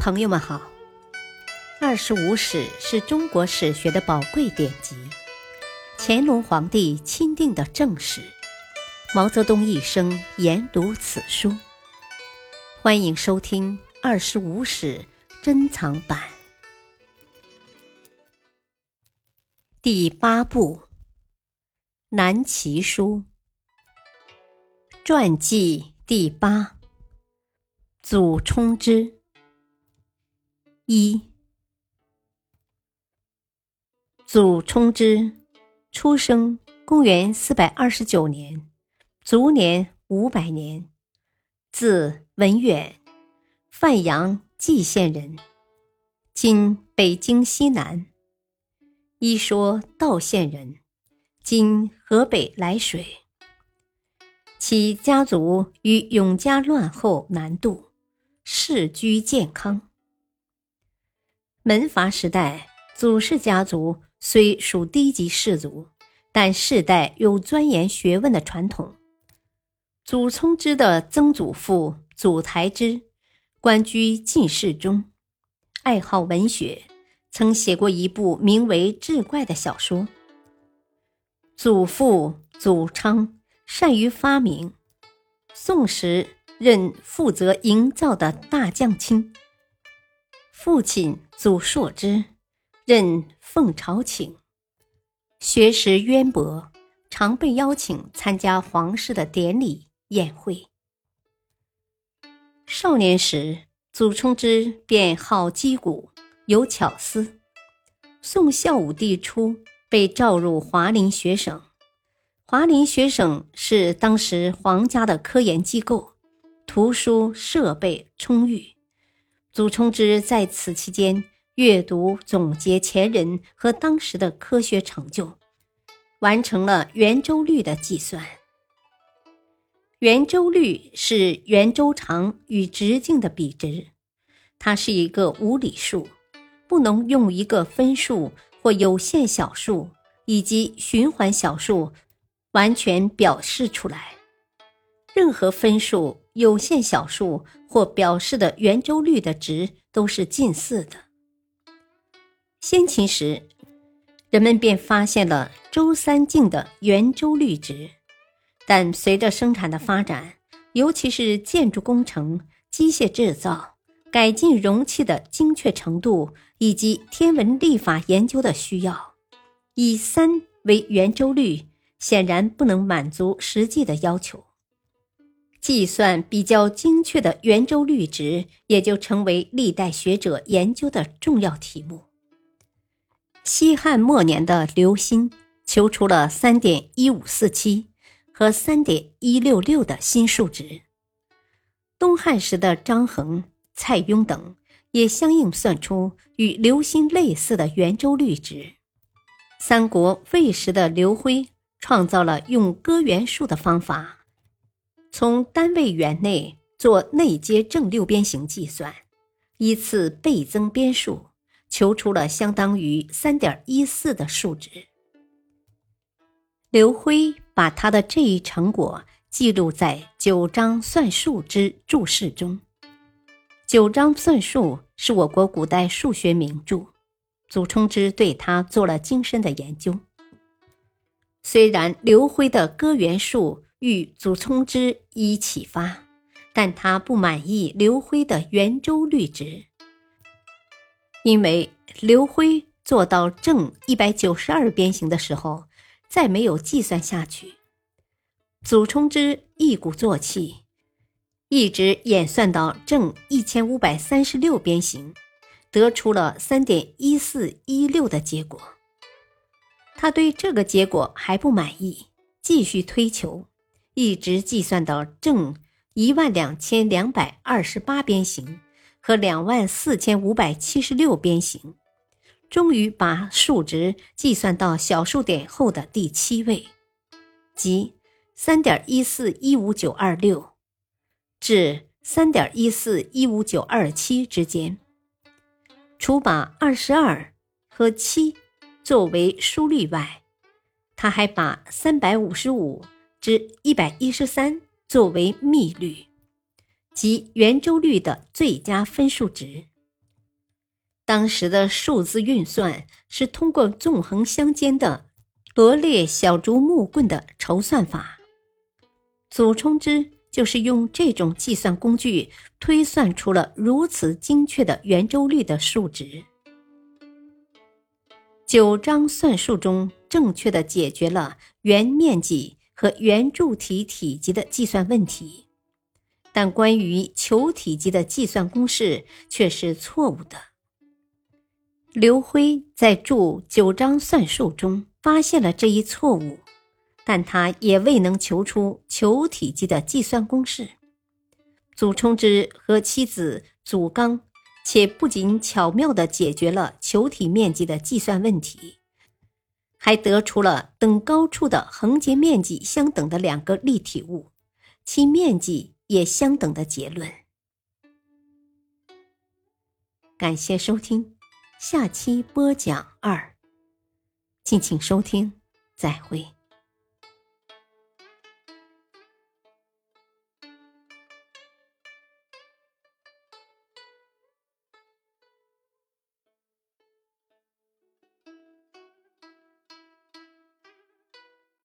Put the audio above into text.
朋友们好，《二十五史》是中国史学的宝贵典籍，乾隆皇帝钦定的正史，毛泽东一生研读此书。欢迎收听《二十五史珍藏版》第八部《南齐书》传记第八，祖冲之。一，祖冲之，出生公元四百二十九年，卒年五百年，字文远，范阳蓟县人，今北京西南。一说道县人，今河北涞水。其家族于永嘉乱后南渡，世居健康。门阀时代，祖氏家族虽属低级氏族，但世代有钻研学问的传统。祖冲之的曾祖父祖台之，官居进士中，爱好文学，曾写过一部名为《志怪》的小说。祖父祖昌善于发明，宋时任负责营造的大将卿。父亲祖硕之，任奉朝请，学识渊博，常被邀请参加皇室的典礼宴会。少年时，祖冲之便好击鼓，有巧思。宋孝武帝初，被召入华林学省。华林学省是当时皇家的科研机构，图书设备充裕。祖冲之在此期间阅读总结前人和当时的科学成就，完成了圆周率的计算。圆周率是圆周长与直径的比值，它是一个无理数，不能用一个分数或有限小数以及循环小数完全表示出来。任何分数。有限小数或表示的圆周率的值都是近似的。先秦时，人们便发现了周三径的圆周率值，但随着生产的发展，尤其是建筑工程、机械制造、改进容器的精确程度以及天文历法研究的需要，以三为圆周率显然不能满足实际的要求。计算比较精确的圆周率值，也就成为历代学者研究的重要题目。西汉末年的刘歆求出了三点一五四七和三点一六六的新数值。东汉时的张衡、蔡邕等也相应算出与刘歆类似的圆周率值。三国魏时的刘辉创造了用割圆术的方法。从单位圆内做内接正六边形计算，依次倍增边数，求出了相当于三点一四的数值。刘辉把他的这一成果记录在《九章算术之注释》中。《九章算术》是我国古代数学名著，祖冲之对他做了精深的研究。虽然刘辉的割圆数。欲祖冲之以启发，但他不满意刘辉的圆周率值，因为刘辉做到正一百九十二边形的时候，再没有计算下去。祖冲之一鼓作气，一直演算到正一千五百三十六边形，得出了三点一四一六的结果。他对这个结果还不满意，继续推求。一直计算到正一万两千两百二十八边形和两万四千五百七十六边形，终于把数值计算到小数点后的第七位，即三点一四一五九二六至三点一四一五九二七之间。除把二十二和七作为殊率外，他还把三百五十五。之一百一十三作为幂律，即圆周率的最佳分数值。当时的数字运算是通过纵横相间的罗列小竹木棍的筹算法。祖冲之就是用这种计算工具推算出了如此精确的圆周率的数值。九章算术中正确的解决了圆面积和圆柱体体积的计算问题，但关于球体积的计算公式却是错误的。刘辉在注九章算术中发现了这一错误，但他也未能求出球体积的计算公式。祖冲之和妻子祖刚。且不仅巧妙地解决了球体面积的计算问题，还得出了等高处的横截面积相等的两个立体物，其面积也相等的结论。感谢收听，下期播讲二，敬请收听，再会。